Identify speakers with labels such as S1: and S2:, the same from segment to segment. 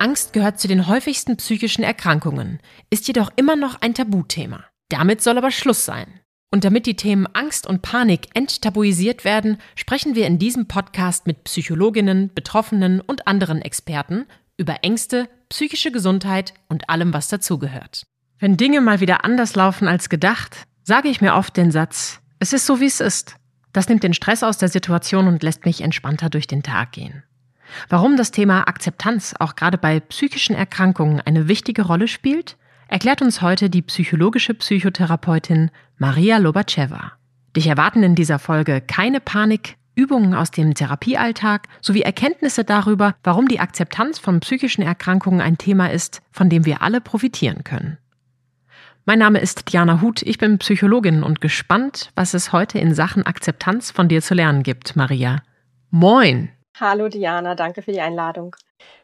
S1: Angst gehört zu den häufigsten psychischen Erkrankungen, ist jedoch immer noch ein Tabuthema. Damit soll aber Schluss sein. Und damit die Themen Angst und Panik enttabuisiert werden, sprechen wir in diesem Podcast mit Psychologinnen, Betroffenen und anderen Experten über Ängste, psychische Gesundheit und allem, was dazugehört. Wenn Dinge mal wieder anders laufen als gedacht, sage ich mir oft den Satz, es ist so, wie es ist. Das nimmt den Stress aus der Situation und lässt mich entspannter durch den Tag gehen. Warum das Thema Akzeptanz auch gerade bei psychischen Erkrankungen eine wichtige Rolle spielt, erklärt uns heute die psychologische Psychotherapeutin Maria Lobacheva. Dich erwarten in dieser Folge keine Panik, Übungen aus dem Therapiealltag sowie Erkenntnisse darüber, warum die Akzeptanz von psychischen Erkrankungen ein Thema ist, von dem wir alle profitieren können. Mein Name ist Diana Huth, ich bin Psychologin und gespannt, was es heute in Sachen Akzeptanz von dir zu lernen gibt, Maria. Moin!
S2: Hallo Diana, danke für die Einladung.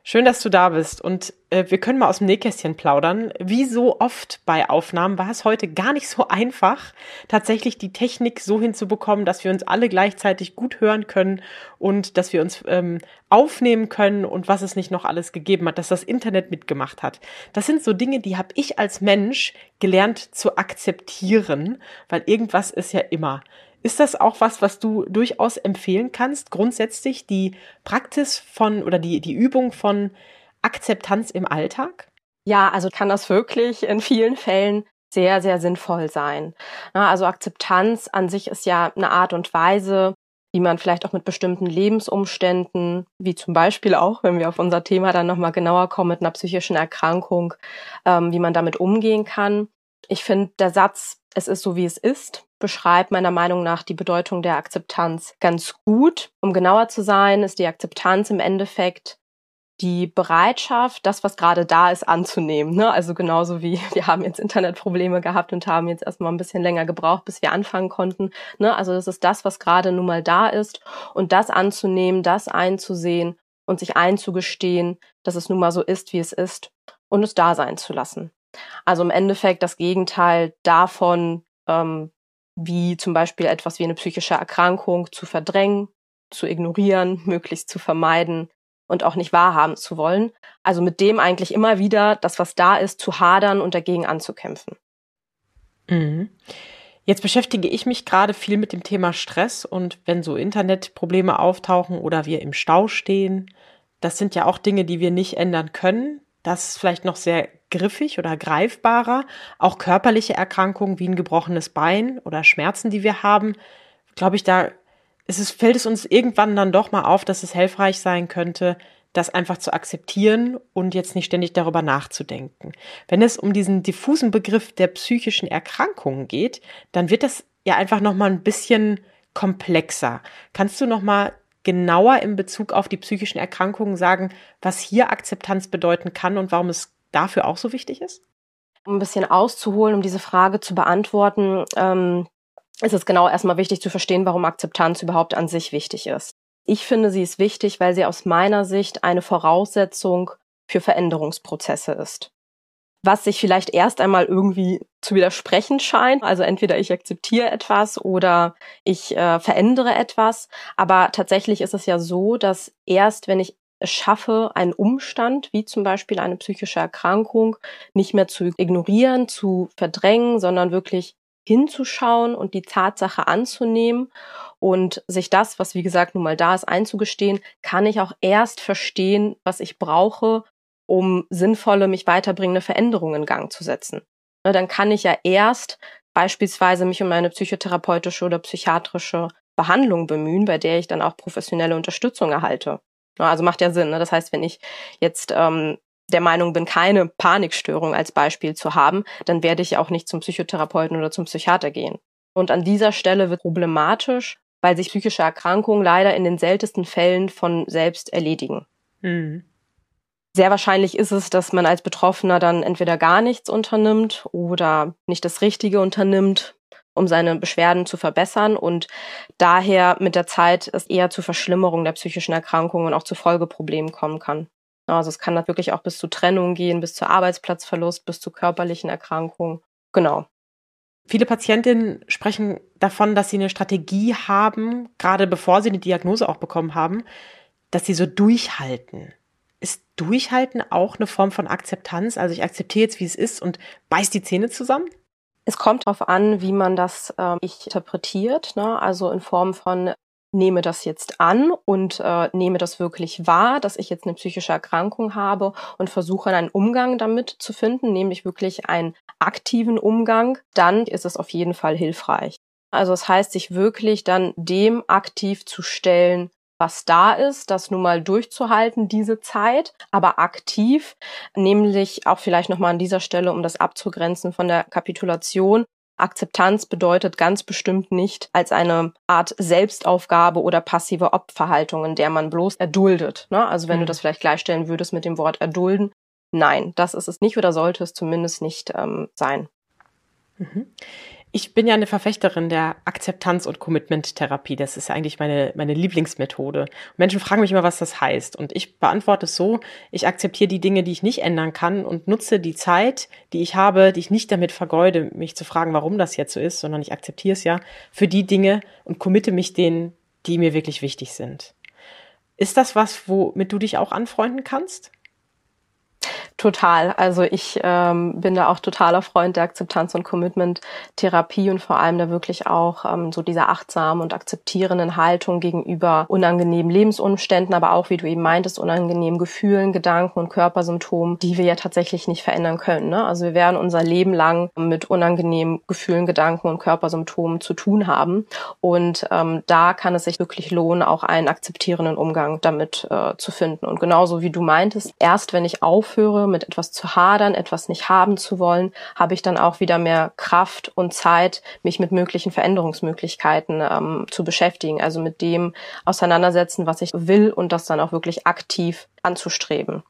S3: Schön, dass du da bist. Und äh, wir können mal aus dem Nähkästchen plaudern. Wie so oft bei Aufnahmen war es heute gar nicht so einfach, tatsächlich die Technik so hinzubekommen, dass wir uns alle gleichzeitig gut hören können und dass wir uns ähm, aufnehmen können und was es nicht noch alles gegeben hat, dass das Internet mitgemacht hat. Das sind so Dinge, die habe ich als Mensch gelernt zu akzeptieren, weil irgendwas ist ja immer. Ist das auch was, was du durchaus empfehlen kannst, grundsätzlich die Praxis von oder die, die Übung von Akzeptanz im Alltag?
S2: Ja, also kann das wirklich in vielen Fällen sehr, sehr sinnvoll sein. Also Akzeptanz an sich ist ja eine Art und Weise, wie man vielleicht auch mit bestimmten Lebensumständen, wie zum Beispiel auch, wenn wir auf unser Thema dann nochmal genauer kommen, mit einer psychischen Erkrankung, ähm, wie man damit umgehen kann. Ich finde, der Satz, es ist so, wie es ist, beschreibt meiner Meinung nach die Bedeutung der Akzeptanz ganz gut. Um genauer zu sein, ist die Akzeptanz im Endeffekt die Bereitschaft, das, was gerade da ist, anzunehmen. Ne? Also genauso wie wir haben jetzt Internetprobleme gehabt und haben jetzt erstmal ein bisschen länger gebraucht, bis wir anfangen konnten. Ne? Also das ist das, was gerade nun mal da ist. Und das anzunehmen, das einzusehen und sich einzugestehen, dass es nun mal so ist, wie es ist und es da sein zu lassen. Also im Endeffekt das Gegenteil davon, ähm, wie zum Beispiel etwas wie eine psychische Erkrankung zu verdrängen, zu ignorieren, möglichst zu vermeiden und auch nicht wahrhaben zu wollen. Also mit dem eigentlich immer wieder das, was da ist, zu hadern und dagegen anzukämpfen.
S3: Mhm. Jetzt beschäftige ich mich gerade viel mit dem Thema Stress und wenn so Internetprobleme auftauchen oder wir im Stau stehen, das sind ja auch Dinge, die wir nicht ändern können. Das ist vielleicht noch sehr griffig oder greifbarer. Auch körperliche Erkrankungen wie ein gebrochenes Bein oder Schmerzen, die wir haben, glaube ich, da ist es, fällt es uns irgendwann dann doch mal auf, dass es hilfreich sein könnte, das einfach zu akzeptieren und jetzt nicht ständig darüber nachzudenken. Wenn es um diesen diffusen Begriff der psychischen Erkrankungen geht, dann wird das ja einfach noch mal ein bisschen komplexer. Kannst du noch mal genauer in Bezug auf die psychischen Erkrankungen sagen, was hier Akzeptanz bedeuten kann und warum es dafür auch so wichtig ist?
S2: Um ein bisschen auszuholen, um diese Frage zu beantworten, ähm, ist es genau erstmal wichtig zu verstehen, warum Akzeptanz überhaupt an sich wichtig ist. Ich finde, sie ist wichtig, weil sie aus meiner Sicht eine Voraussetzung für Veränderungsprozesse ist. Was sich vielleicht erst einmal irgendwie zu widersprechen scheint. Also entweder ich akzeptiere etwas oder ich äh, verändere etwas. Aber tatsächlich ist es ja so, dass erst wenn ich schaffe, einen Umstand, wie zum Beispiel eine psychische Erkrankung, nicht mehr zu ignorieren, zu verdrängen, sondern wirklich hinzuschauen und die Tatsache anzunehmen und sich das, was wie gesagt nun mal da ist, einzugestehen, kann ich auch erst verstehen, was ich brauche, um sinnvolle, mich weiterbringende Veränderungen in Gang zu setzen. Ne, dann kann ich ja erst beispielsweise mich um eine psychotherapeutische oder psychiatrische Behandlung bemühen, bei der ich dann auch professionelle Unterstützung erhalte. Also macht ja Sinn. Ne? Das heißt, wenn ich jetzt ähm, der Meinung bin, keine Panikstörung als Beispiel zu haben, dann werde ich auch nicht zum Psychotherapeuten oder zum Psychiater gehen. Und an dieser Stelle wird problematisch, weil sich psychische Erkrankungen leider in den seltensten Fällen von selbst erledigen. Mhm. Sehr wahrscheinlich ist es, dass man als Betroffener dann entweder gar nichts unternimmt oder nicht das Richtige unternimmt, um seine Beschwerden zu verbessern und daher mit der Zeit es eher zu Verschlimmerung der psychischen Erkrankungen und auch zu Folgeproblemen kommen kann. Also es kann da wirklich auch bis zu Trennung gehen, bis zu Arbeitsplatzverlust, bis zu körperlichen Erkrankungen. Genau.
S3: Viele Patientinnen sprechen davon, dass sie eine Strategie haben, gerade bevor sie eine Diagnose auch bekommen haben, dass sie so durchhalten. Ist Durchhalten auch eine Form von Akzeptanz? Also ich akzeptiere jetzt, wie es ist und beiß die Zähne zusammen?
S2: Es kommt darauf an, wie man das äh, ich interpretiert. Ne? Also in Form von nehme das jetzt an und äh, nehme das wirklich wahr, dass ich jetzt eine psychische Erkrankung habe und versuche einen Umgang damit zu finden, nämlich wirklich einen aktiven Umgang, dann ist es auf jeden Fall hilfreich. Also das heißt, sich wirklich dann dem aktiv zu stellen, was da ist, das nun mal durchzuhalten, diese Zeit, aber aktiv, nämlich auch vielleicht nochmal an dieser Stelle, um das abzugrenzen von der Kapitulation. Akzeptanz bedeutet ganz bestimmt nicht als eine Art Selbstaufgabe oder passive Opferhaltung, in der man bloß erduldet. Ne? Also wenn mhm. du das vielleicht gleichstellen würdest mit dem Wort erdulden, nein, das ist es nicht oder sollte es zumindest nicht ähm, sein.
S3: Mhm. Ich bin ja eine Verfechterin der Akzeptanz- und Commitment-Therapie. Das ist eigentlich meine, meine Lieblingsmethode. Menschen fragen mich immer, was das heißt. Und ich beantworte es so, ich akzeptiere die Dinge, die ich nicht ändern kann und nutze die Zeit, die ich habe, die ich nicht damit vergeude, mich zu fragen, warum das jetzt so ist, sondern ich akzeptiere es ja für die Dinge und committe mich denen, die mir wirklich wichtig sind. Ist das was, womit du dich auch anfreunden kannst?
S2: Total. Also ich ähm, bin da auch totaler Freund der Akzeptanz- und Commitment-Therapie und vor allem da wirklich auch ähm, so dieser achtsamen und akzeptierenden Haltung gegenüber unangenehmen Lebensumständen, aber auch, wie du eben meintest, unangenehmen Gefühlen, Gedanken und Körpersymptomen, die wir ja tatsächlich nicht verändern können. Ne? Also wir werden unser Leben lang mit unangenehmen Gefühlen, Gedanken und Körpersymptomen zu tun haben. Und ähm, da kann es sich wirklich lohnen, auch einen akzeptierenden Umgang damit äh, zu finden. Und genauso wie du meintest, erst wenn ich aufhöre, mit etwas zu hadern, etwas nicht haben zu wollen, habe ich dann auch wieder mehr Kraft und Zeit, mich mit möglichen Veränderungsmöglichkeiten ähm, zu beschäftigen. Also mit dem auseinandersetzen, was ich will und das dann auch wirklich aktiv anzustreben.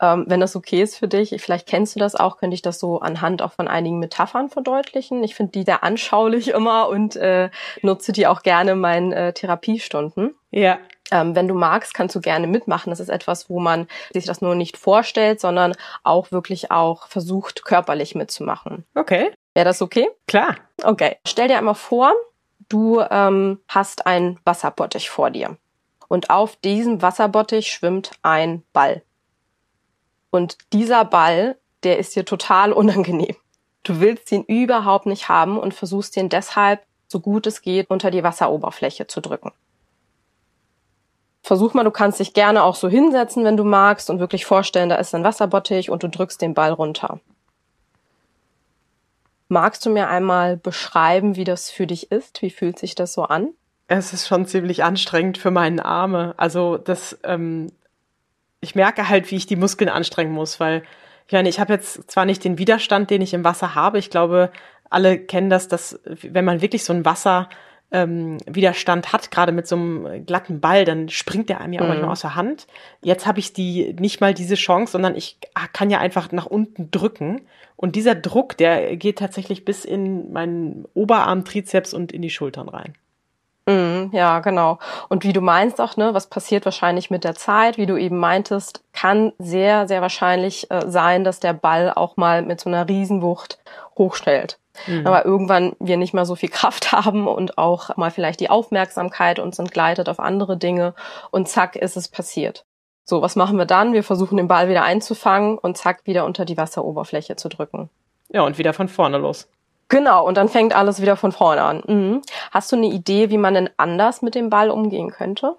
S2: Ähm, wenn das okay ist für dich, vielleicht kennst du das auch, könnte ich das so anhand auch von einigen Metaphern verdeutlichen. Ich finde die sehr anschaulich immer und äh, nutze die auch gerne in meinen äh, Therapiestunden.
S3: Ja.
S2: Ähm, wenn du magst, kannst du gerne mitmachen. Das ist etwas, wo man sich das nur nicht vorstellt, sondern auch wirklich auch versucht, körperlich mitzumachen.
S3: Okay.
S2: Wäre das okay?
S3: Klar.
S2: Okay. Stell dir einmal vor, du ähm, hast einen Wasserbottich vor dir. Und auf diesem Wasserbottich schwimmt ein Ball. Und dieser Ball, der ist dir total unangenehm. Du willst ihn überhaupt nicht haben und versuchst ihn deshalb, so gut es geht, unter die Wasseroberfläche zu drücken versuch mal, du kannst dich gerne auch so hinsetzen, wenn du magst und wirklich vorstellen, da ist ein Wasserbottich und du drückst den Ball runter. Magst du mir einmal beschreiben, wie das für dich ist? Wie fühlt sich das so an?
S3: Es ist schon ziemlich anstrengend für meine Arme. Also das, ähm, ich merke halt, wie ich die Muskeln anstrengen muss, weil ich meine, ich habe jetzt zwar nicht den Widerstand, den ich im Wasser habe. Ich glaube, alle kennen das, dass wenn man wirklich so ein Wasser ähm, Widerstand hat, gerade mit so einem glatten Ball, dann springt der einem ja auch mhm. manchmal aus der Hand. Jetzt habe ich die nicht mal diese Chance, sondern ich kann ja einfach nach unten drücken. Und dieser Druck, der geht tatsächlich bis in meinen Oberarm, Trizeps und in die Schultern rein.
S2: Mhm, ja, genau. Und wie du meinst auch, ne, was passiert wahrscheinlich mit der Zeit, wie du eben meintest, kann sehr, sehr wahrscheinlich äh, sein, dass der Ball auch mal mit so einer Riesenwucht hochstellt. Mhm. Aber irgendwann wir nicht mehr so viel Kraft haben und auch mal vielleicht die Aufmerksamkeit uns entgleitet auf andere Dinge und zack ist es passiert. So, was machen wir dann? Wir versuchen den Ball wieder einzufangen und zack wieder unter die Wasseroberfläche zu drücken.
S3: Ja, und wieder von vorne los.
S2: Genau, und dann fängt alles wieder von vorne an. Mhm. Hast du eine Idee, wie man denn anders mit dem Ball umgehen könnte?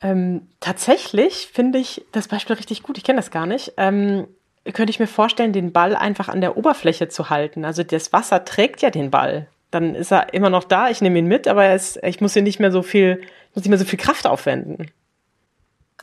S3: Ähm, tatsächlich finde ich das Beispiel richtig gut. Ich kenne das gar nicht. Ähm, könnte ich mir vorstellen, den Ball einfach an der Oberfläche zu halten. Also das Wasser trägt ja den Ball. Dann ist er immer noch da, ich nehme ihn mit, aber ist, ich muss hier nicht mehr so viel, muss nicht mehr so viel Kraft aufwenden.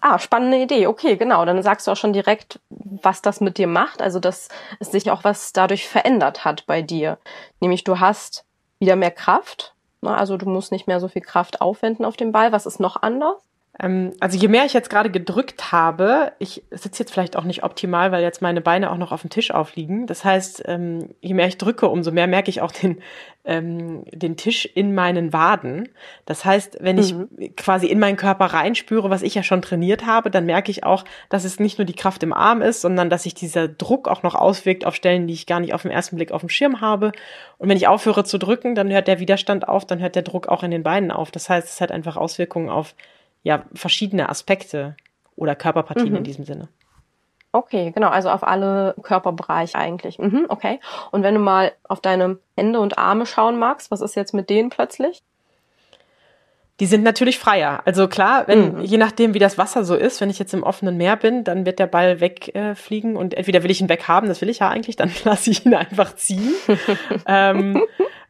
S2: Ah, spannende Idee. Okay, genau. Dann sagst du auch schon direkt, was das mit dir macht. Also, dass es sich auch was dadurch verändert hat bei dir. Nämlich, du hast wieder mehr Kraft. Also, du musst nicht mehr so viel Kraft aufwenden auf den Ball. Was ist noch anders?
S3: Ähm, also je mehr ich jetzt gerade gedrückt habe, ich sitze jetzt vielleicht auch nicht optimal, weil jetzt meine Beine auch noch auf dem Tisch aufliegen. Das heißt, ähm, je mehr ich drücke, umso mehr merke ich auch den, ähm, den Tisch in meinen Waden. Das heißt, wenn ich mhm. quasi in meinen Körper reinspüre, was ich ja schon trainiert habe, dann merke ich auch, dass es nicht nur die Kraft im Arm ist, sondern dass sich dieser Druck auch noch auswirkt auf Stellen, die ich gar nicht auf den ersten Blick auf dem Schirm habe. Und wenn ich aufhöre zu drücken, dann hört der Widerstand auf, dann hört der Druck auch in den Beinen auf. Das heißt, es hat einfach Auswirkungen auf ja, verschiedene Aspekte oder Körperpartien mhm. in diesem Sinne.
S2: Okay, genau, also auf alle Körperbereiche eigentlich. Mhm, okay. Und wenn du mal auf deine Hände und Arme schauen magst, was ist jetzt mit denen plötzlich?
S3: Die sind natürlich freier. Also klar, wenn, mhm. je nachdem, wie das Wasser so ist, wenn ich jetzt im offenen Meer bin, dann wird der Ball wegfliegen äh, und entweder will ich ihn weghaben, das will ich ja eigentlich, dann lasse ich ihn einfach ziehen. ähm,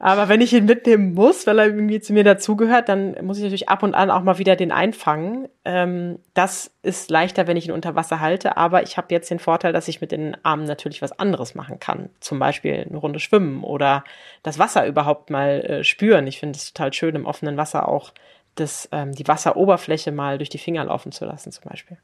S3: aber wenn ich ihn mitnehmen muss, weil er irgendwie zu mir dazugehört, dann muss ich natürlich ab und an auch mal wieder den einfangen. Ähm, das ist leichter, wenn ich ihn unter Wasser halte, aber ich habe jetzt den Vorteil, dass ich mit den Armen natürlich was anderes machen kann. Zum Beispiel eine Runde schwimmen oder das Wasser überhaupt mal äh, spüren. Ich finde es total schön, im offenen Wasser auch das, ähm, die Wasseroberfläche mal durch die Finger laufen zu lassen, zum Beispiel.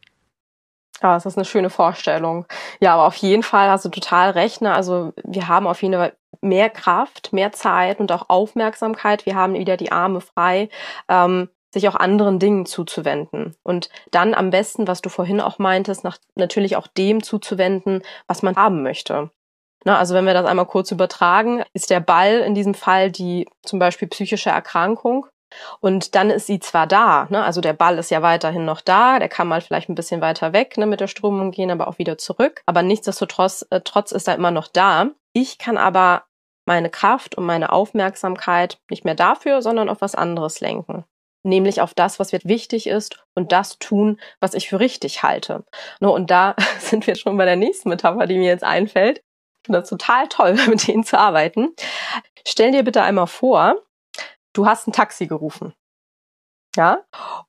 S2: Ja, das ist eine schöne Vorstellung. Ja, aber auf jeden Fall hast du total recht. Ne? Also wir haben auf jeden Fall mehr Kraft, mehr Zeit und auch Aufmerksamkeit. Wir haben wieder die Arme frei, ähm, sich auch anderen Dingen zuzuwenden. Und dann am besten, was du vorhin auch meintest, nach, natürlich auch dem zuzuwenden, was man haben möchte. Na, also wenn wir das einmal kurz übertragen, ist der Ball in diesem Fall die zum Beispiel psychische Erkrankung. Und dann ist sie zwar da, ne? also der Ball ist ja weiterhin noch da, der kann mal vielleicht ein bisschen weiter weg ne, mit der Strömung gehen, aber auch wieder zurück. Aber nichtsdestotrotz äh, trotz ist er immer noch da. Ich kann aber meine Kraft und meine Aufmerksamkeit nicht mehr dafür, sondern auf was anderes lenken. Nämlich auf das, was mir wichtig ist und das tun, was ich für richtig halte. Ne, und da sind wir schon bei der nächsten Metapher, die mir jetzt einfällt. Ich finde das total toll, mit denen zu arbeiten. Stell dir bitte einmal vor, du hast ein Taxi gerufen. Ja,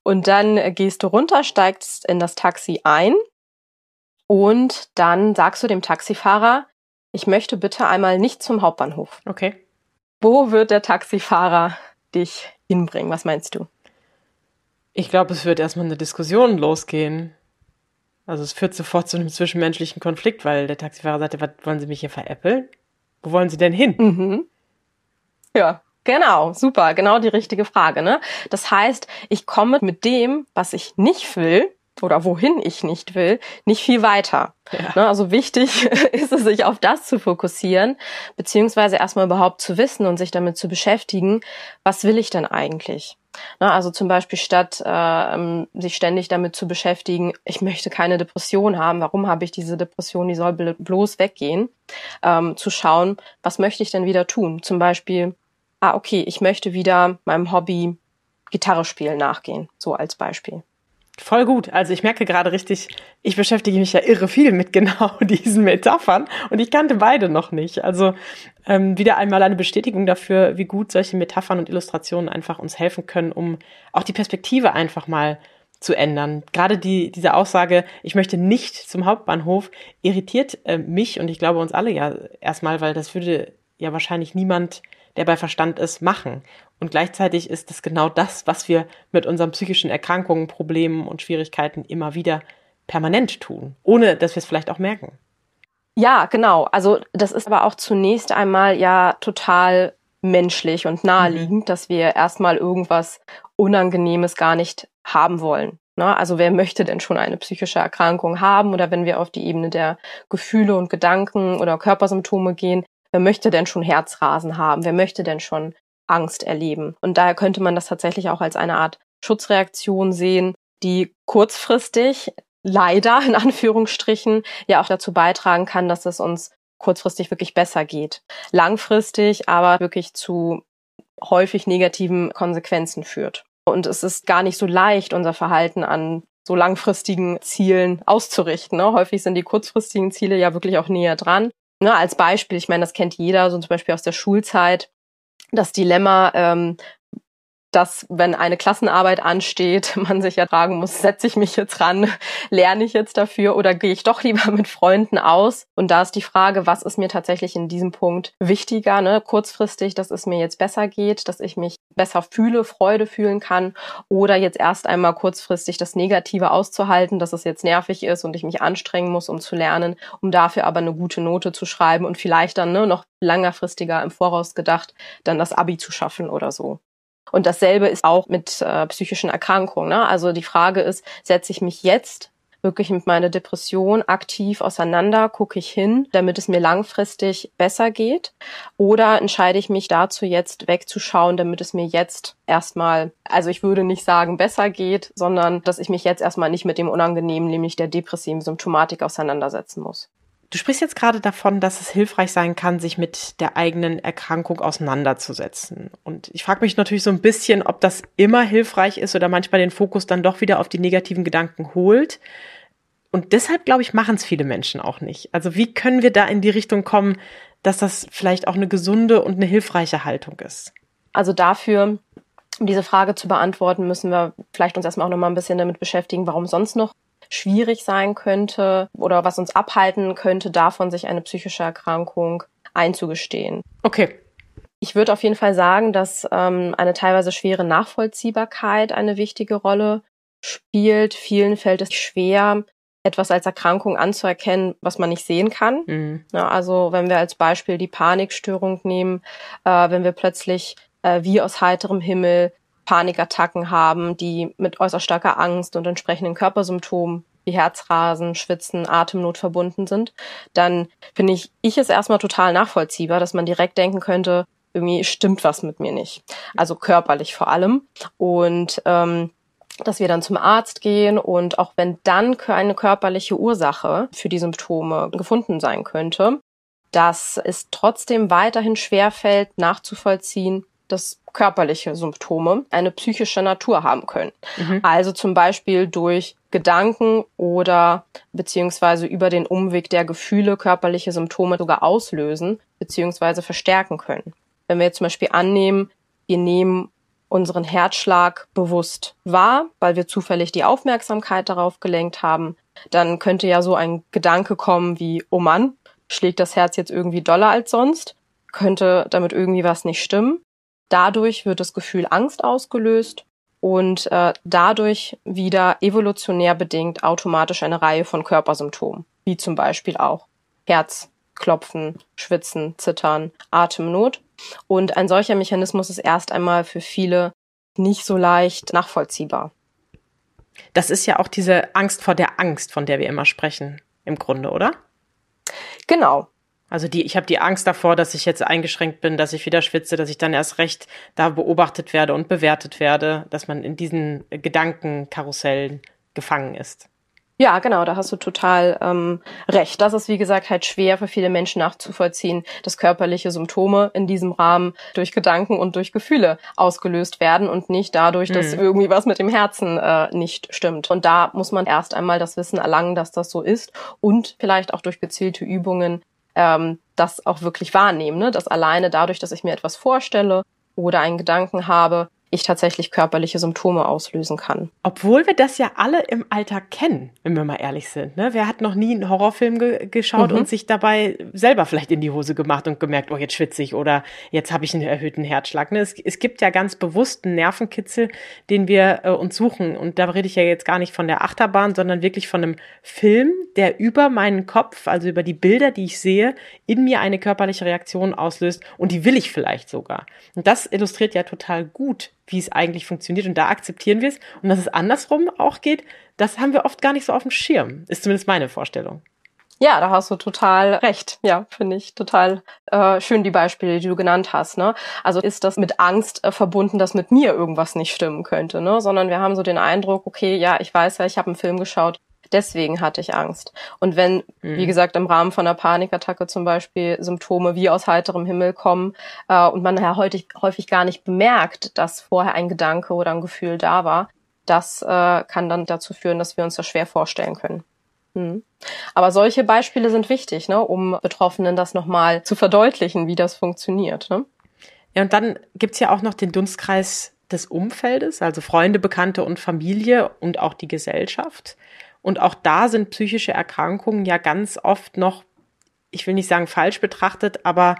S2: und dann gehst du runter, steigst in das Taxi ein und dann sagst du dem Taxifahrer, ich möchte bitte einmal nicht zum Hauptbahnhof.
S3: Okay.
S2: Wo wird der Taxifahrer dich hinbringen? Was meinst du?
S3: Ich glaube, es wird erstmal eine Diskussion losgehen. Also es führt sofort zu einem zwischenmenschlichen Konflikt, weil der Taxifahrer sagte, was wollen Sie mich hier veräppeln? Wo wollen Sie denn hin?
S2: Mhm. Ja, Genau, super, genau die richtige Frage. Ne? Das heißt, ich komme mit dem, was ich nicht will oder wohin ich nicht will, nicht viel weiter. Ja. Ne? Also wichtig ist es, sich auf das zu fokussieren, beziehungsweise erstmal überhaupt zu wissen und sich damit zu beschäftigen, was will ich denn eigentlich? Ne? Also zum Beispiel statt äh, sich ständig damit zu beschäftigen, ich möchte keine Depression haben, warum habe ich diese Depression, die soll bloß weggehen, ähm, zu schauen, was möchte ich denn wieder tun? Zum Beispiel ah, okay, ich möchte wieder meinem Hobby Gitarre spielen nachgehen, so als Beispiel.
S3: Voll gut. Also ich merke gerade richtig, ich beschäftige mich ja irre viel mit genau diesen Metaphern und ich kannte beide noch nicht. Also ähm, wieder einmal eine Bestätigung dafür, wie gut solche Metaphern und Illustrationen einfach uns helfen können, um auch die Perspektive einfach mal zu ändern. Gerade die, diese Aussage, ich möchte nicht zum Hauptbahnhof, irritiert äh, mich und ich glaube uns alle ja erstmal, weil das würde ja wahrscheinlich niemand der bei Verstand ist, machen. Und gleichzeitig ist es genau das, was wir mit unseren psychischen Erkrankungen, Problemen und Schwierigkeiten immer wieder permanent tun, ohne dass wir es vielleicht auch merken.
S2: Ja, genau. Also das ist aber auch zunächst einmal ja total menschlich und naheliegend, mhm. dass wir erstmal irgendwas Unangenehmes gar nicht haben wollen. Ne? Also wer möchte denn schon eine psychische Erkrankung haben? Oder wenn wir auf die Ebene der Gefühle und Gedanken oder Körpersymptome gehen, wer möchte denn schon Herzrasen haben? Wer möchte denn schon Angst erleben? Und daher könnte man das tatsächlich auch als eine Art Schutzreaktion sehen, die kurzfristig leider in Anführungsstrichen ja auch dazu beitragen kann, dass es uns kurzfristig wirklich besser geht. Langfristig aber wirklich zu häufig negativen Konsequenzen führt. Und es ist gar nicht so leicht, unser Verhalten an so langfristigen Zielen auszurichten. Ne? Häufig sind die kurzfristigen Ziele ja wirklich auch näher dran. Ne, als Beispiel, ich meine, das kennt jeder, so zum Beispiel aus der Schulzeit, das Dilemma, ähm, dass wenn eine Klassenarbeit ansteht, man sich ja fragen muss, setze ich mich jetzt ran, lerne ich jetzt dafür oder gehe ich doch lieber mit Freunden aus? Und da ist die Frage, was ist mir tatsächlich in diesem Punkt wichtiger, ne? kurzfristig, dass es mir jetzt besser geht, dass ich mich besser fühle, Freude fühlen kann oder jetzt erst einmal kurzfristig das Negative auszuhalten, dass es jetzt nervig ist und ich mich anstrengen muss, um zu lernen, um dafür aber eine gute Note zu schreiben und vielleicht dann ne, noch längerfristiger im Voraus gedacht, dann das Abi zu schaffen oder so. Und dasselbe ist auch mit äh, psychischen Erkrankungen. Ne? Also die Frage ist, setze ich mich jetzt wirklich mit meiner Depression aktiv auseinander, gucke ich hin, damit es mir langfristig besser geht? Oder entscheide ich mich dazu jetzt wegzuschauen, damit es mir jetzt erstmal, also ich würde nicht sagen besser geht, sondern dass ich mich jetzt erstmal nicht mit dem Unangenehmen, nämlich der depressiven Symptomatik auseinandersetzen muss.
S3: Du sprichst jetzt gerade davon, dass es hilfreich sein kann, sich mit der eigenen Erkrankung auseinanderzusetzen. Und ich frage mich natürlich so ein bisschen, ob das immer hilfreich ist oder manchmal den Fokus dann doch wieder auf die negativen Gedanken holt. Und deshalb, glaube ich, machen es viele Menschen auch nicht. Also wie können wir da in die Richtung kommen, dass das vielleicht auch eine gesunde und eine hilfreiche Haltung ist?
S2: Also dafür, um diese Frage zu beantworten, müssen wir vielleicht uns erstmal auch noch mal ein bisschen damit beschäftigen, warum sonst noch schwierig sein könnte oder was uns abhalten könnte, davon sich eine psychische Erkrankung einzugestehen.
S3: Okay.
S2: Ich würde auf jeden Fall sagen, dass ähm, eine teilweise schwere Nachvollziehbarkeit eine wichtige Rolle spielt. Vielen fällt es schwer, etwas als Erkrankung anzuerkennen, was man nicht sehen kann. Mhm. Ja, also wenn wir als Beispiel die Panikstörung nehmen, äh, wenn wir plötzlich äh, wie aus heiterem Himmel Panikattacken haben, die mit äußerst starker Angst und entsprechenden Körpersymptomen wie Herzrasen, Schwitzen, Atemnot verbunden sind, dann finde ich, ich es erstmal total nachvollziehbar, dass man direkt denken könnte, irgendwie stimmt was mit mir nicht. Also körperlich vor allem. Und ähm, dass wir dann zum Arzt gehen und auch wenn dann eine körperliche Ursache für die Symptome gefunden sein könnte, dass es trotzdem weiterhin schwerfällt nachzuvollziehen, dass körperliche Symptome eine psychische Natur haben können. Mhm. Also zum Beispiel durch Gedanken oder beziehungsweise über den Umweg der Gefühle körperliche Symptome sogar auslösen beziehungsweise verstärken können. Wenn wir jetzt zum Beispiel annehmen, wir nehmen unseren Herzschlag bewusst wahr, weil wir zufällig die Aufmerksamkeit darauf gelenkt haben, dann könnte ja so ein Gedanke kommen wie, oh Mann, schlägt das Herz jetzt irgendwie doller als sonst? Könnte damit irgendwie was nicht stimmen? Dadurch wird das Gefühl Angst ausgelöst und äh, dadurch wieder evolutionär bedingt automatisch eine Reihe von Körpersymptomen, wie zum Beispiel auch Herzklopfen, Schwitzen, Zittern, Atemnot. Und ein solcher Mechanismus ist erst einmal für viele nicht so leicht nachvollziehbar.
S3: Das ist ja auch diese Angst vor der Angst, von der wir immer sprechen, im Grunde, oder?
S2: Genau.
S3: Also die, ich habe die Angst davor, dass ich jetzt eingeschränkt bin, dass ich wieder schwitze, dass ich dann erst recht da beobachtet werde und bewertet werde, dass man in diesen Gedankenkarussellen gefangen ist.
S2: Ja, genau, da hast du total ähm, recht. Das ist, wie gesagt, halt schwer für viele Menschen nachzuvollziehen, dass körperliche Symptome in diesem Rahmen durch Gedanken und durch Gefühle ausgelöst werden und nicht dadurch, dass mhm. irgendwie was mit dem Herzen äh, nicht stimmt. Und da muss man erst einmal das Wissen erlangen, dass das so ist und vielleicht auch durch gezielte Übungen ähm, das auch wirklich wahrnehmen, ne? dass alleine dadurch, dass ich mir etwas vorstelle oder einen Gedanken habe, ich tatsächlich körperliche Symptome auslösen kann.
S3: Obwohl wir das ja alle im Alltag kennen, wenn wir mal ehrlich sind. Ne? Wer hat noch nie einen Horrorfilm ge geschaut mhm. und sich dabei selber vielleicht in die Hose gemacht und gemerkt, oh, jetzt schwitze ich oder jetzt habe ich einen erhöhten Herzschlag. Ne? Es, es, gibt ja ganz bewussten Nervenkitzel, den wir äh, uns suchen. Und da rede ich ja jetzt gar nicht von der Achterbahn, sondern wirklich von einem Film, der über meinen Kopf, also über die Bilder, die ich sehe, in mir eine körperliche Reaktion auslöst. Und die will ich vielleicht sogar. Und das illustriert ja total gut, wie es eigentlich funktioniert. Und da akzeptieren wir es. Und dass es andersrum auch geht, das haben wir oft gar nicht so auf dem Schirm. Ist zumindest meine Vorstellung.
S2: Ja, da hast du total recht. Ja, finde ich total äh, schön die Beispiele, die du genannt hast. Ne? Also ist das mit Angst äh, verbunden, dass mit mir irgendwas nicht stimmen könnte, ne? Sondern wir haben so den Eindruck, okay, ja, ich weiß ja, ich habe einen Film geschaut, deswegen hatte ich Angst. Und wenn, mhm. wie gesagt, im Rahmen von einer Panikattacke zum Beispiel Symptome wie aus heiterem Himmel kommen äh, und man ja häufig, häufig gar nicht bemerkt, dass vorher ein Gedanke oder ein Gefühl da war, das äh, kann dann dazu führen, dass wir uns das schwer vorstellen können. Mhm. Aber solche Beispiele sind wichtig, ne, um Betroffenen das nochmal zu verdeutlichen, wie das funktioniert. Ne?
S3: Ja, und dann gibt's ja auch noch den Dunstkreis des Umfeldes, also Freunde, Bekannte und Familie und auch die Gesellschaft. Und auch da sind psychische Erkrankungen ja ganz oft noch, ich will nicht sagen falsch betrachtet, aber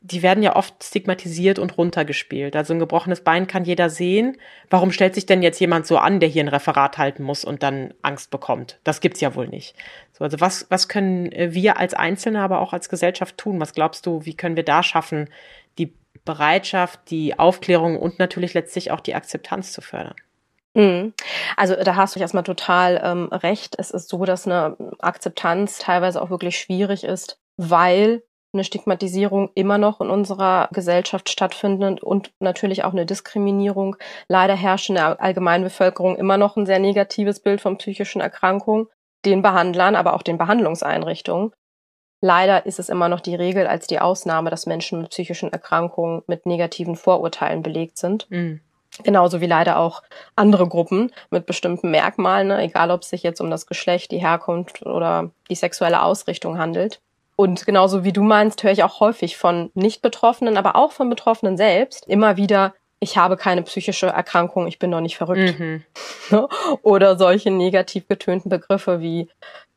S3: die werden ja oft stigmatisiert und runtergespielt. Also ein gebrochenes Bein kann jeder sehen. Warum stellt sich denn jetzt jemand so an, der hier ein Referat halten muss und dann Angst bekommt? Das gibt's ja wohl nicht. So, also was, was können wir als Einzelne, aber auch als Gesellschaft tun? Was glaubst du, wie können wir da schaffen, die Bereitschaft, die Aufklärung und natürlich letztlich auch die Akzeptanz zu fördern?
S2: Mhm. Also da hast du erstmal total ähm, recht. Es ist so, dass eine Akzeptanz teilweise auch wirklich schwierig ist, weil eine Stigmatisierung immer noch in unserer Gesellschaft stattfindet und natürlich auch eine Diskriminierung. Leider herrscht in der Allgemeinbevölkerung immer noch ein sehr negatives Bild von psychischen Erkrankungen, den Behandlern, aber auch den Behandlungseinrichtungen. Leider ist es immer noch die Regel als die Ausnahme, dass Menschen mit psychischen Erkrankungen mit negativen Vorurteilen belegt sind. Mhm. Genauso wie leider auch andere Gruppen mit bestimmten Merkmalen, ne? egal ob es sich jetzt um das Geschlecht, die Herkunft oder die sexuelle Ausrichtung handelt. Und genauso wie du meinst, höre ich auch häufig von Nicht-Betroffenen, aber auch von Betroffenen selbst immer wieder, ich habe keine psychische Erkrankung, ich bin doch nicht verrückt. Mhm. Oder solche negativ getönten Begriffe wie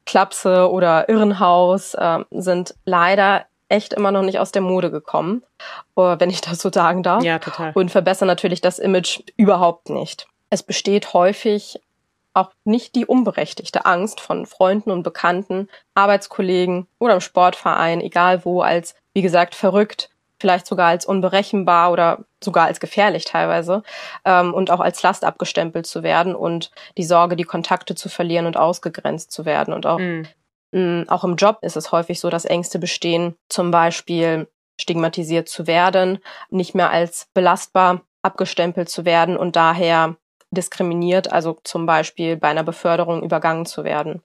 S2: Klapse oder Irrenhaus äh, sind leider echt immer noch nicht aus der Mode gekommen, äh, wenn ich das so sagen darf.
S3: Ja, total.
S2: Und verbessern natürlich das Image überhaupt nicht. Es besteht häufig auch nicht die unberechtigte Angst von Freunden und Bekannten, Arbeitskollegen oder im Sportverein, egal wo, als, wie gesagt, verrückt, vielleicht sogar als unberechenbar oder sogar als gefährlich teilweise ähm, und auch als Last abgestempelt zu werden und die Sorge, die Kontakte zu verlieren und ausgegrenzt zu werden. Und auch, mhm. Mh, auch im Job ist es häufig so, dass Ängste bestehen, zum Beispiel stigmatisiert zu werden, nicht mehr als belastbar abgestempelt zu werden und daher diskriminiert, also zum Beispiel bei einer Beförderung übergangen zu werden.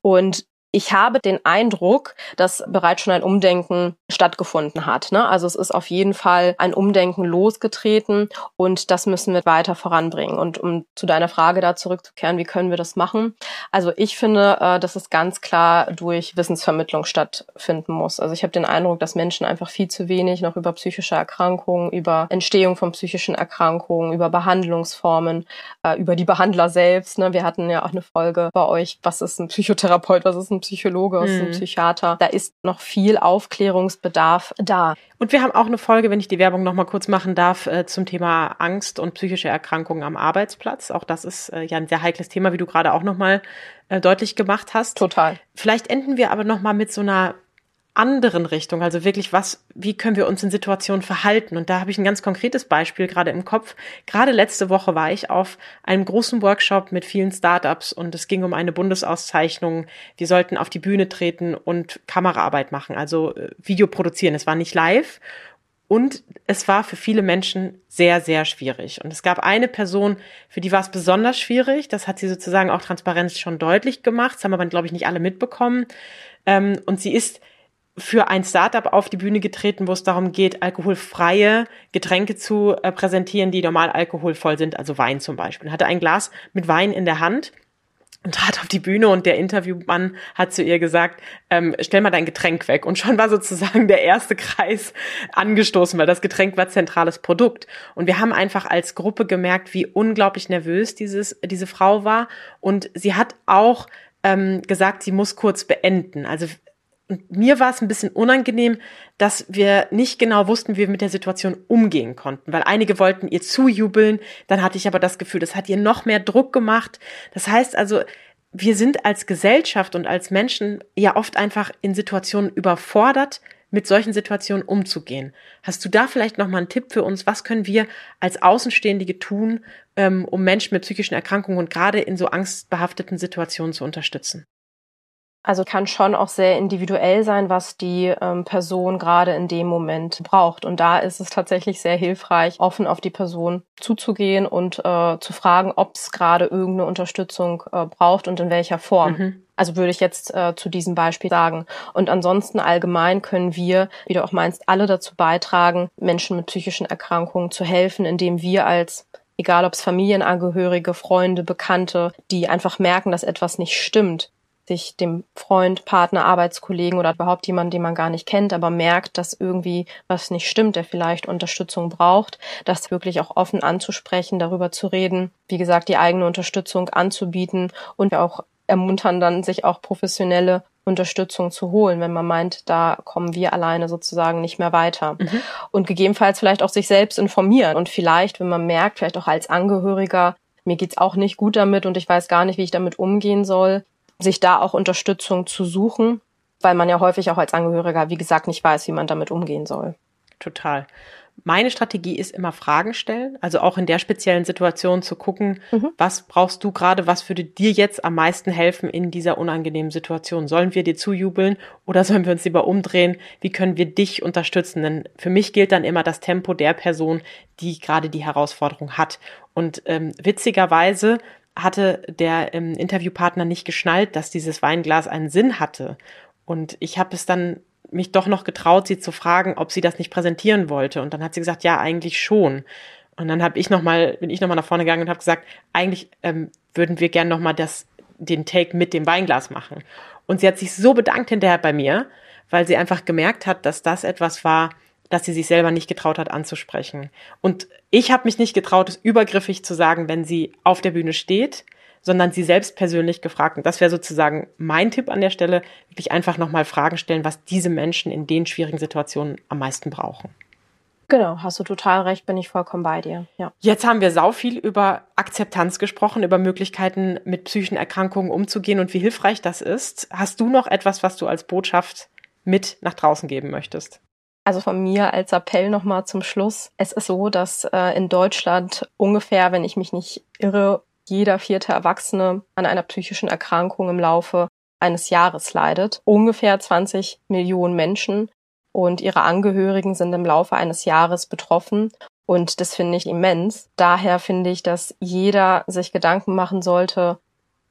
S2: Und ich habe den Eindruck, dass bereits schon ein Umdenken stattgefunden hat. Ne? Also es ist auf jeden Fall ein Umdenken losgetreten und das müssen wir weiter voranbringen. Und um zu deiner Frage da zurückzukehren, wie können wir das machen? Also ich finde, äh, dass es ganz klar durch Wissensvermittlung stattfinden muss. Also ich habe den Eindruck, dass Menschen einfach viel zu wenig noch über psychische Erkrankungen, über Entstehung von psychischen Erkrankungen, über Behandlungsformen, äh, über die Behandler selbst. Ne? Wir hatten ja auch eine Folge bei euch, was ist ein Psychotherapeut, was ist ein Psychologe, aus mhm. Psychiater. Da ist noch viel Aufklärungsbedarf da.
S3: Und wir haben auch eine Folge, wenn ich die Werbung noch mal kurz machen darf, äh, zum Thema Angst und psychische Erkrankungen am Arbeitsplatz. Auch das ist äh, ja ein sehr heikles Thema, wie du gerade auch noch mal äh, deutlich gemacht hast.
S2: Total.
S3: Vielleicht enden wir aber noch mal mit so einer anderen Richtung. Also wirklich, was, wie können wir uns in Situationen verhalten? Und da habe ich ein ganz konkretes Beispiel gerade im Kopf. Gerade letzte Woche war ich auf einem großen Workshop mit vielen Startups und es ging um eine Bundesauszeichnung. Wir sollten auf die Bühne treten und Kameraarbeit machen, also äh, Video produzieren. Es war nicht live. Und es war für viele Menschen sehr, sehr schwierig. Und es gab eine Person, für die war es besonders schwierig. Das hat sie sozusagen auch Transparenz schon deutlich gemacht. Das haben aber, glaube ich, nicht alle mitbekommen. Ähm, und sie ist für ein Startup auf die Bühne getreten, wo es darum geht, alkoholfreie Getränke zu äh, präsentieren, die normal alkoholvoll sind, also Wein zum Beispiel. Hatte ein Glas mit Wein in der Hand und trat auf die Bühne und der Interviewmann hat zu ihr gesagt, ähm, stell mal dein Getränk weg. Und schon war sozusagen der erste Kreis angestoßen, weil das Getränk war zentrales Produkt. Und wir haben einfach als Gruppe gemerkt, wie unglaublich nervös dieses, diese Frau war. Und sie hat auch ähm, gesagt, sie muss kurz beenden. Also und mir war es ein bisschen unangenehm, dass wir nicht genau wussten, wie wir mit der Situation umgehen konnten, weil einige wollten ihr zujubeln, dann hatte ich aber das Gefühl, das hat ihr noch mehr Druck gemacht. Das heißt also, wir sind als Gesellschaft und als Menschen ja oft einfach in Situationen überfordert, mit solchen Situationen umzugehen. Hast du da vielleicht noch mal einen Tipp für uns? Was können wir als Außenstehende tun, ähm, um Menschen mit psychischen Erkrankungen und gerade in so angstbehafteten Situationen zu unterstützen?
S2: Also kann schon auch sehr individuell sein, was die ähm, Person gerade in dem Moment braucht. Und da ist es tatsächlich sehr hilfreich, offen auf die Person zuzugehen und äh, zu fragen, ob es gerade irgendeine Unterstützung äh, braucht und in welcher Form. Mhm. Also würde ich jetzt äh, zu diesem Beispiel sagen. Und ansonsten allgemein können wir, wie du auch meinst, alle dazu beitragen, Menschen mit psychischen Erkrankungen zu helfen, indem wir als egal ob es Familienangehörige, Freunde, Bekannte, die einfach merken, dass etwas nicht stimmt, sich dem Freund, Partner, Arbeitskollegen oder überhaupt jemanden, den man gar nicht kennt, aber merkt, dass irgendwie was nicht stimmt, der vielleicht Unterstützung braucht, das wirklich auch offen anzusprechen, darüber zu reden, wie gesagt, die eigene Unterstützung anzubieten und auch ermuntern dann, sich auch professionelle Unterstützung zu holen, wenn man meint, da kommen wir alleine sozusagen nicht mehr weiter. Mhm. Und gegebenenfalls vielleicht auch sich selbst informieren und vielleicht, wenn man merkt, vielleicht auch als Angehöriger, mir geht's auch nicht gut damit und ich weiß gar nicht, wie ich damit umgehen soll, sich da auch Unterstützung zu suchen, weil man ja häufig auch als Angehöriger, wie gesagt, nicht weiß, wie man damit umgehen soll.
S3: Total. Meine Strategie ist immer Fragen stellen, also auch in der speziellen Situation zu gucken, mhm. was brauchst du gerade, was würde dir jetzt am meisten helfen in dieser unangenehmen Situation? Sollen wir dir zujubeln oder sollen wir uns lieber umdrehen? Wie können wir dich unterstützen? Denn für mich gilt dann immer das Tempo der Person, die gerade die Herausforderung hat. Und ähm, witzigerweise hatte der ähm, Interviewpartner nicht geschnallt, dass dieses Weinglas einen Sinn hatte. Und ich habe es dann mich doch noch getraut, sie zu fragen, ob sie das nicht präsentieren wollte. Und dann hat sie gesagt, ja, eigentlich schon. Und dann habe ich noch mal, bin ich noch mal nach vorne gegangen und habe gesagt, eigentlich ähm, würden wir gern noch mal das, den Take mit dem Weinglas machen. Und sie hat sich so bedankt hinterher bei mir, weil sie einfach gemerkt hat, dass das etwas war, dass sie sich selber nicht getraut hat anzusprechen. Und ich habe mich nicht getraut, es übergriffig zu sagen, wenn sie auf der Bühne steht, sondern sie selbst persönlich gefragt. Und das wäre sozusagen mein Tipp an der Stelle, wirklich einfach nochmal Fragen stellen, was diese Menschen in den schwierigen Situationen am meisten brauchen.
S2: Genau, hast du total recht, bin ich vollkommen bei dir. Ja.
S3: Jetzt haben wir sau viel über Akzeptanz gesprochen, über Möglichkeiten mit psychischen Erkrankungen umzugehen und wie hilfreich das ist. Hast du noch etwas, was du als Botschaft mit nach draußen geben möchtest?
S2: Also von mir als Appell nochmal zum Schluss. Es ist so, dass äh, in Deutschland ungefähr, wenn ich mich nicht irre, jeder vierte Erwachsene an einer psychischen Erkrankung im Laufe eines Jahres leidet. Ungefähr 20 Millionen Menschen und ihre Angehörigen sind im Laufe eines Jahres betroffen. Und das finde ich immens. Daher finde ich, dass jeder sich Gedanken machen sollte,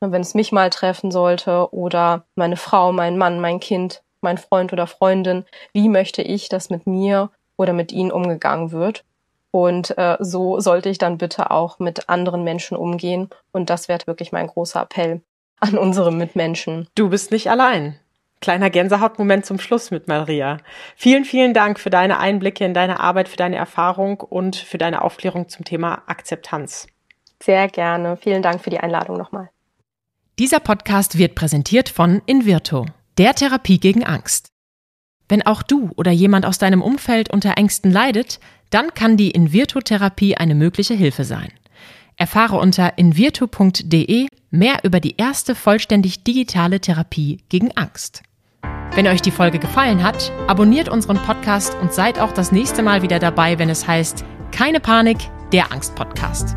S2: wenn es mich mal treffen sollte oder meine Frau, mein Mann, mein Kind, mein Freund oder Freundin, wie möchte ich, dass mit mir oder mit ihnen umgegangen wird. Und äh, so sollte ich dann bitte auch mit anderen Menschen umgehen. Und das wäre wirklich mein großer Appell an unsere Mitmenschen.
S3: Du bist nicht allein. Kleiner Gänsehautmoment zum Schluss mit Maria. Vielen, vielen Dank für deine Einblicke in deine Arbeit, für deine Erfahrung und für deine Aufklärung zum Thema Akzeptanz.
S2: Sehr gerne. Vielen Dank für die Einladung nochmal.
S1: Dieser Podcast wird präsentiert von Invirto der Therapie gegen Angst. Wenn auch du oder jemand aus deinem Umfeld unter Ängsten leidet, dann kann die Invirtu-Therapie eine mögliche Hilfe sein. Erfahre unter invirtu.de mehr über die erste vollständig digitale Therapie gegen Angst. Wenn euch die Folge gefallen hat, abonniert unseren Podcast und seid auch das nächste Mal wieder dabei, wenn es heißt Keine Panik, der Angst-Podcast.